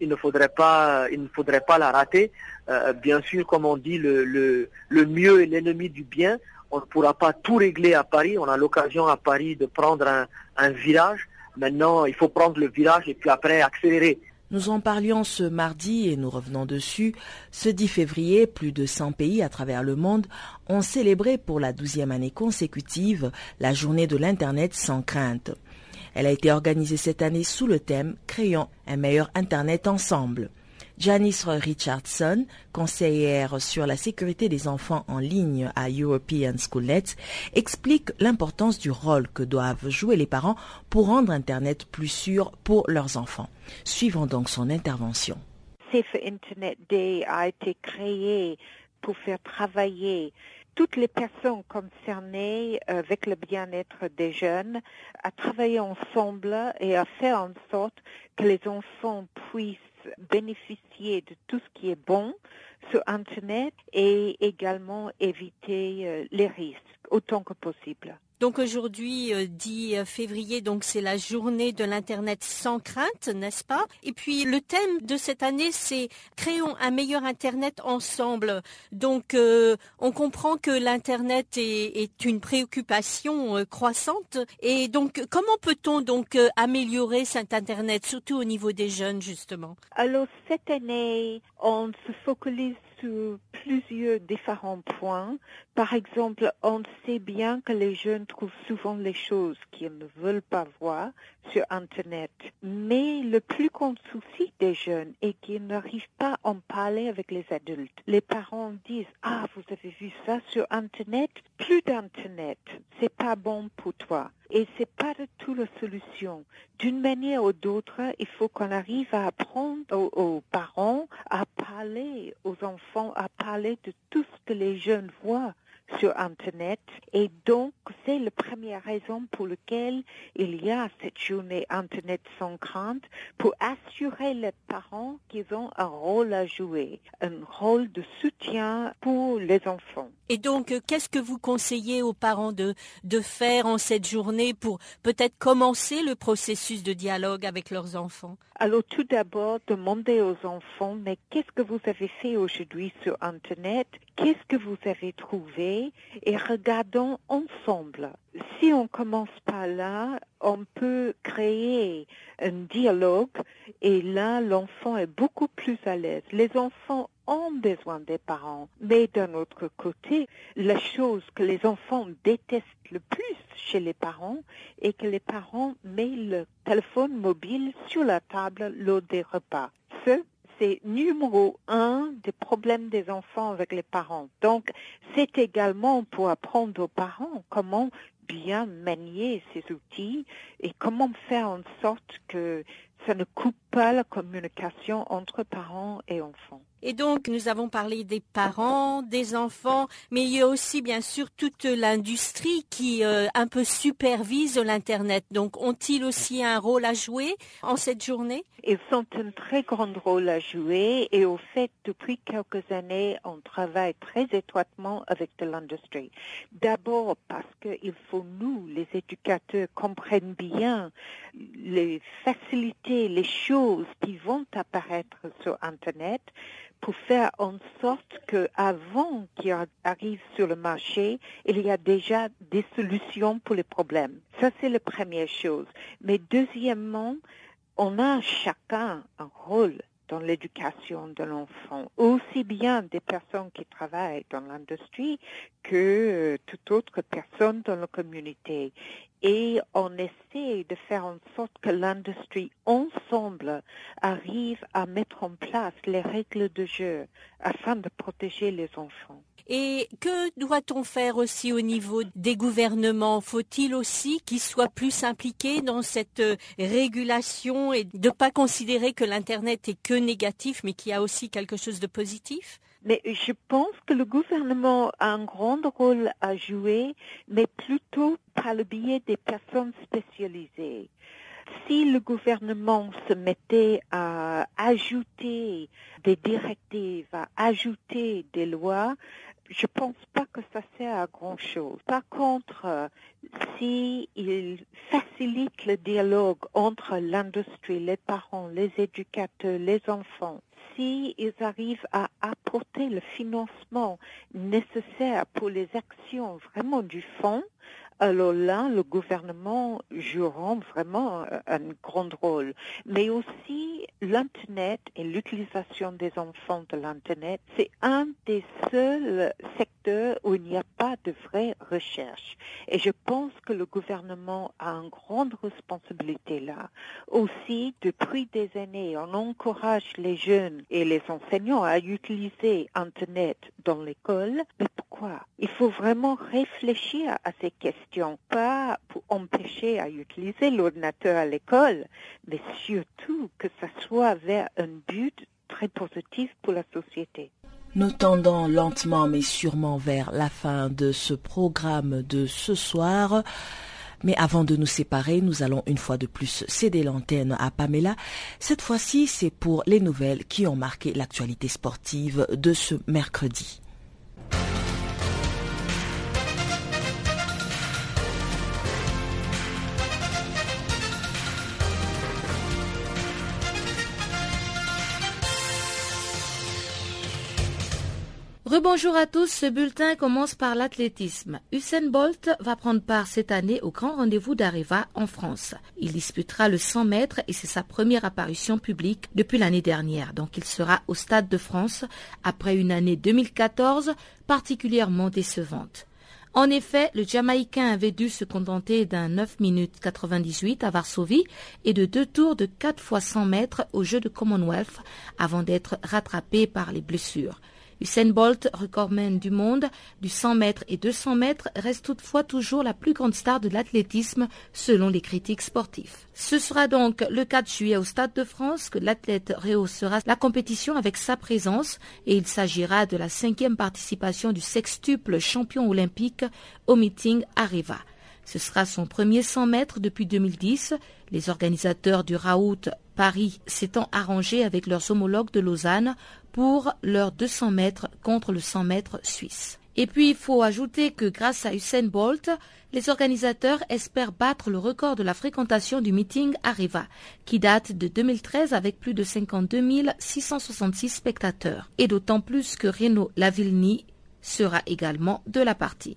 il, ne faudrait pas, il ne faudrait pas la rater. Euh, bien sûr, comme on dit, le, le, mieux est l'ennemi du bien. On ne pourra pas tout régler à Paris. On a l'occasion à Paris de prendre un, un virage. Maintenant, il faut prendre le virage et puis après accélérer. Nous en parlions ce mardi et nous revenons dessus. Ce 10 février, plus de 100 pays à travers le monde ont célébré pour la douzième année consécutive la journée de l'Internet sans crainte. Elle a été organisée cette année sous le thème Créons un meilleur Internet ensemble. Janice Richardson, conseillère sur la sécurité des enfants en ligne à European Schoolnet, explique l'importance du rôle que doivent jouer les parents pour rendre Internet plus sûr pour leurs enfants. Suivons donc son intervention. Safe Internet Day a été créé pour faire travailler toutes les personnes concernées avec le bien-être des jeunes à travailler ensemble et à faire en sorte que les enfants puissent bénéficier de tout ce qui est bon sur Internet et également éviter les risques autant que possible. Donc aujourd'hui, 10 euh, février, donc c'est la journée de l'Internet sans crainte, n'est-ce pas? Et puis le thème de cette année, c'est créons un meilleur Internet ensemble. Donc euh, on comprend que l'Internet est, est, une préoccupation euh, croissante. Et donc comment peut-on donc améliorer cet Internet, surtout au niveau des jeunes justement? Alors cette année, on se focalise sur plusieurs différents points. Par exemple, on sait bien que les jeunes trouvent souvent les choses qu'ils ne veulent pas voir sur Internet. Mais le plus grand souci des jeunes est qu'ils n'arrivent pas à en parler avec les adultes. Les parents disent, ah, vous avez vu ça sur Internet? Plus d'Internet. C'est pas bon pour toi. Et c'est pas du tout la solution. D'une manière ou d'autre, il faut qu'on arrive à apprendre aux, aux, parents à parler aux enfants, à parler de tout ce que les jeunes voient sur Internet. Et donc, c'est la première raison pour laquelle il y a cette journée Internet sans crainte pour assurer les parents qu'ils ont un rôle à jouer, un rôle de soutien pour les enfants. Et donc, qu'est-ce que vous conseillez aux parents de, de faire en cette journée pour peut-être commencer le processus de dialogue avec leurs enfants? Alors, tout d'abord, demandez aux enfants, mais qu'est-ce que vous avez fait aujourd'hui sur Internet? Qu'est-ce que vous avez trouvé? Et regardons ensemble. Si on commence par là, on peut créer un dialogue et là, l'enfant est beaucoup plus à l'aise. Les enfants ont besoin des parents. Mais d'un autre côté, la chose que les enfants détestent le plus chez les parents est que les parents mettent le téléphone mobile sur la table lors des repas. Ce c'est numéro un des problèmes des enfants avec les parents. Donc, c'est également pour apprendre aux parents comment bien manier ces outils et comment faire en sorte que ça ne coupe pas la communication entre parents et enfants. Et donc, nous avons parlé des parents, des enfants, mais il y a aussi, bien sûr, toute l'industrie qui euh, un peu supervise l'Internet. Donc, ont-ils aussi un rôle à jouer en cette journée? Ils ont un très grand rôle à jouer et au fait, depuis quelques années, on travaille très étroitement avec de l'industrie. D'abord parce qu'il faut, nous, les éducateurs, comprennent bien les facilités, les choses qui vont apparaître sur Internet pour faire en sorte que avant qu'il arrive sur le marché, il y a déjà des solutions pour les problèmes. Ça, c'est la première chose. Mais deuxièmement, on a chacun un rôle dans l'éducation de l'enfant, aussi bien des personnes qui travaillent dans l'industrie que euh, toute autre personne dans la communauté. Et on essaie de faire en sorte que l'industrie ensemble arrive à mettre en place les règles de jeu afin de protéger les enfants. Et que doit-on faire aussi au niveau des gouvernements? Faut-il aussi qu'ils soient plus impliqués dans cette euh, régulation et de ne pas considérer que l'Internet est que négatif, mais qu'il y a aussi quelque chose de positif? Mais je pense que le gouvernement a un grand rôle à jouer, mais plutôt par le biais des personnes spécialisées. Si le gouvernement se mettait à ajouter des directives, à ajouter des lois, je pense pas que ça sert à grand chose. Par contre, s'il facilite le dialogue entre l'industrie, les parents, les éducateurs, les enfants, s'ils arrivent à apporter le financement nécessaire pour les actions vraiment du fonds, alors là, le gouvernement jouera vraiment un grand rôle. Mais aussi, l'Internet et l'utilisation des enfants de l'Internet, c'est un des seuls secteurs où il n'y a pas de vraie recherche. Et je pense que le gouvernement a une grande responsabilité là. Aussi, depuis des années, on encourage les jeunes et les enseignants à utiliser Internet dans l'école. Mais pourquoi? Il faut vraiment réfléchir à ces questions pas pour empêcher à utiliser l'ordinateur à l'école, mais surtout que ça soit vers un but très positif pour la société. Nous tendons lentement mais sûrement vers la fin de ce programme de ce soir. Mais avant de nous séparer, nous allons une fois de plus céder l'antenne à Pamela. Cette fois-ci, c'est pour les nouvelles qui ont marqué l'actualité sportive de ce mercredi. Rebonjour à tous, ce bulletin commence par l'athlétisme. Usain Bolt va prendre part cette année au grand rendez-vous d'Areva en France. Il disputera le 100 mètres et c'est sa première apparition publique depuis l'année dernière. Donc il sera au Stade de France après une année 2014 particulièrement décevante. En effet, le Jamaïcain avait dû se contenter d'un 9 minutes 98 à Varsovie et de deux tours de 4 fois 100 mètres au jeu de Commonwealth avant d'être rattrapé par les blessures. Usain Bolt, recordman du monde du 100 mètres et 200 mètres, reste toutefois toujours la plus grande star de l'athlétisme selon les critiques sportifs. Ce sera donc le 4 juillet au Stade de France que l'athlète rehaussera la compétition avec sa présence et il s'agira de la cinquième participation du sextuple champion olympique au meeting Areva. Ce sera son premier 100 mètres depuis 2010. Les organisateurs du Raout Paris s'étant arrangés avec leurs homologues de Lausanne pour leurs 200 mètres contre le 100 mètres suisse. Et puis il faut ajouter que grâce à Usain Bolt, les organisateurs espèrent battre le record de la fréquentation du meeting Arriva, qui date de 2013 avec plus de 52 666 spectateurs, et d'autant plus que Renaud Lavillenie sera également de la partie.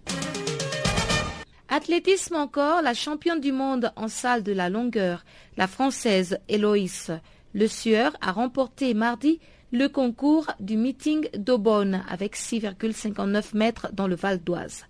Athlétisme encore, la championne du monde en salle de la longueur, la française Héloïse Le Sueur, a remporté mardi le concours du meeting d'Aubonne avec 6,59 mètres dans le Val d'Oise.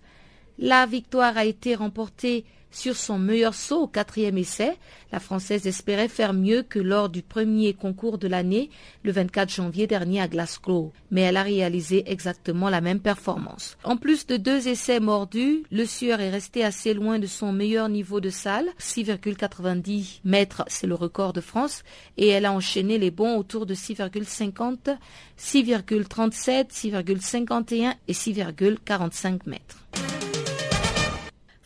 La victoire a été remportée sur son meilleur saut au quatrième essai. La Française espérait faire mieux que lors du premier concours de l'année, le 24 janvier dernier à Glasgow, mais elle a réalisé exactement la même performance. En plus de deux essais mordus, le Sueur est resté assez loin de son meilleur niveau de salle, 6,90 mètres, c'est le record de France, et elle a enchaîné les bons autour de 6,50, 6,37, 6,51 et 6,45 mètres.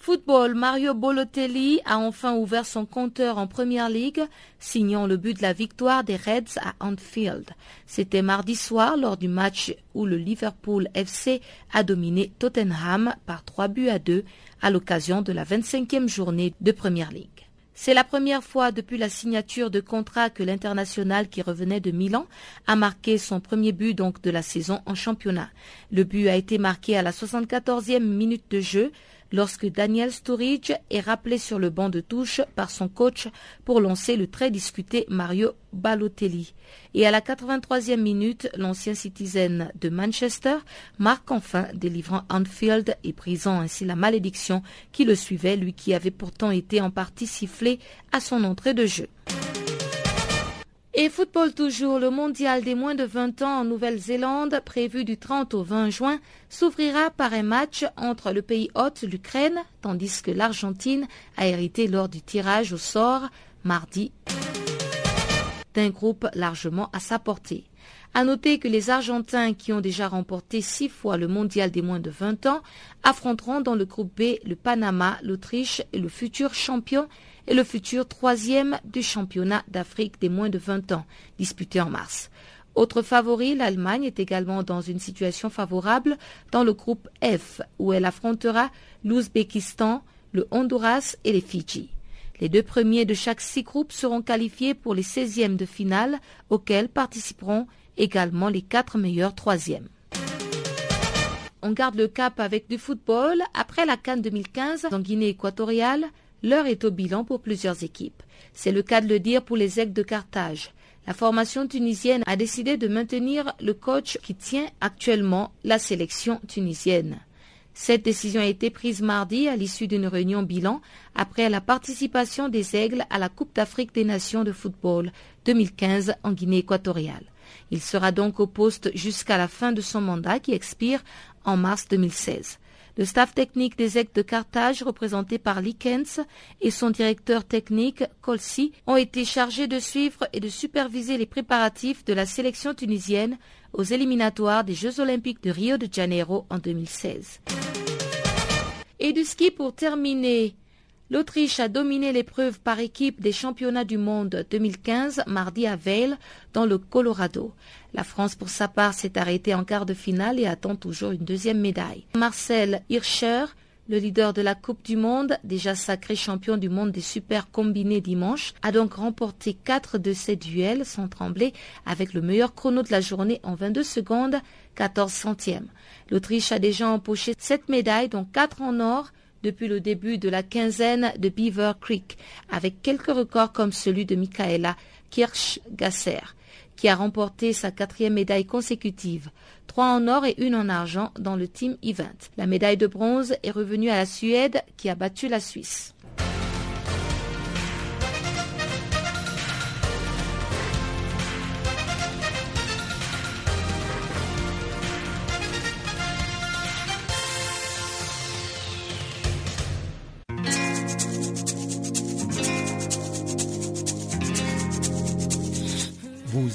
Football, Mario Bolotelli a enfin ouvert son compteur en Première Ligue, signant le but de la victoire des Reds à Anfield. C'était mardi soir lors du match où le Liverpool FC a dominé Tottenham par 3 buts à 2 à l'occasion de la 25e journée de Première Ligue. C'est la première fois depuis la signature de contrat que l'international qui revenait de Milan a marqué son premier but donc de la saison en championnat. Le but a été marqué à la 74e minute de jeu lorsque Daniel Sturridge est rappelé sur le banc de touche par son coach pour lancer le très discuté Mario Balotelli. Et à la 83e minute, l'ancien citizen de Manchester marque enfin, délivrant Anfield et brisant ainsi la malédiction qui le suivait, lui qui avait pourtant été en partie sifflé à son entrée de jeu. Et football toujours, le mondial des moins de 20 ans en Nouvelle-Zélande, prévu du 30 au 20 juin, s'ouvrira par un match entre le pays hôte, l'Ukraine, tandis que l'Argentine a hérité lors du tirage au sort mardi d'un groupe largement à sa portée. À noter que les Argentins qui ont déjà remporté six fois le mondial des moins de 20 ans affronteront dans le groupe B le Panama, l'Autriche et le futur champion et le futur troisième du championnat d'Afrique des moins de 20 ans, disputé en mars. Autre favori, l'Allemagne est également dans une situation favorable dans le groupe F, où elle affrontera l'Ouzbékistan, le Honduras et les Fidji. Les deux premiers de chaque six groupes seront qualifiés pour les 16e de finale, auxquels participeront également les quatre meilleurs troisièmes. On garde le cap avec du football. Après la Cannes 2015 en Guinée équatoriale, L'heure est au bilan pour plusieurs équipes. C'est le cas de le dire pour les aigles de Carthage. La formation tunisienne a décidé de maintenir le coach qui tient actuellement la sélection tunisienne. Cette décision a été prise mardi à l'issue d'une réunion bilan après la participation des Aigles à la Coupe d'Afrique des Nations de football 2015 en Guinée équatoriale. Il sera donc au poste jusqu'à la fin de son mandat qui expire en mars 2016. Le staff technique des Aigles de Carthage, représenté par Likens, et son directeur technique, Colsi, ont été chargés de suivre et de superviser les préparatifs de la sélection tunisienne aux éliminatoires des Jeux olympiques de Rio de Janeiro en 2016. Et du ski pour terminer. L'Autriche a dominé l'épreuve par équipe des championnats du monde 2015 mardi à Vail dans le Colorado. La France pour sa part s'est arrêtée en quart de finale et attend toujours une deuxième médaille. Marcel Hirscher, le leader de la Coupe du Monde, déjà sacré champion du monde des super combinés dimanche, a donc remporté quatre de ses duels sans trembler avec le meilleur chrono de la journée en 22 secondes, 14 centièmes. L'Autriche a déjà empoché sept médailles dont quatre en or, depuis le début de la quinzaine de Beaver Creek, avec quelques records comme celui de Michaela Kirchgasser, qui a remporté sa quatrième médaille consécutive, trois en or et une en argent dans le team event. La médaille de bronze est revenue à la Suède, qui a battu la Suisse.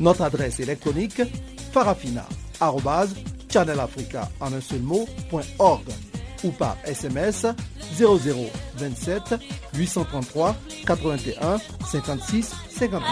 Notre adresse électronique farafina.channelafrica en un seul ou par SMS 0027 833 81 56 59.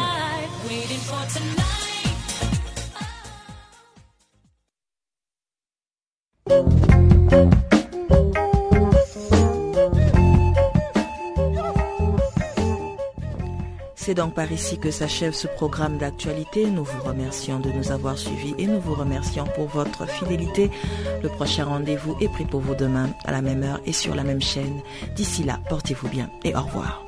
C'est donc par ici que s'achève ce programme d'actualité. Nous vous remercions de nous avoir suivis et nous vous remercions pour votre fidélité. Le prochain rendez-vous est pris pour vous demain à la même heure et sur la même chaîne. D'ici là, portez-vous bien et au revoir.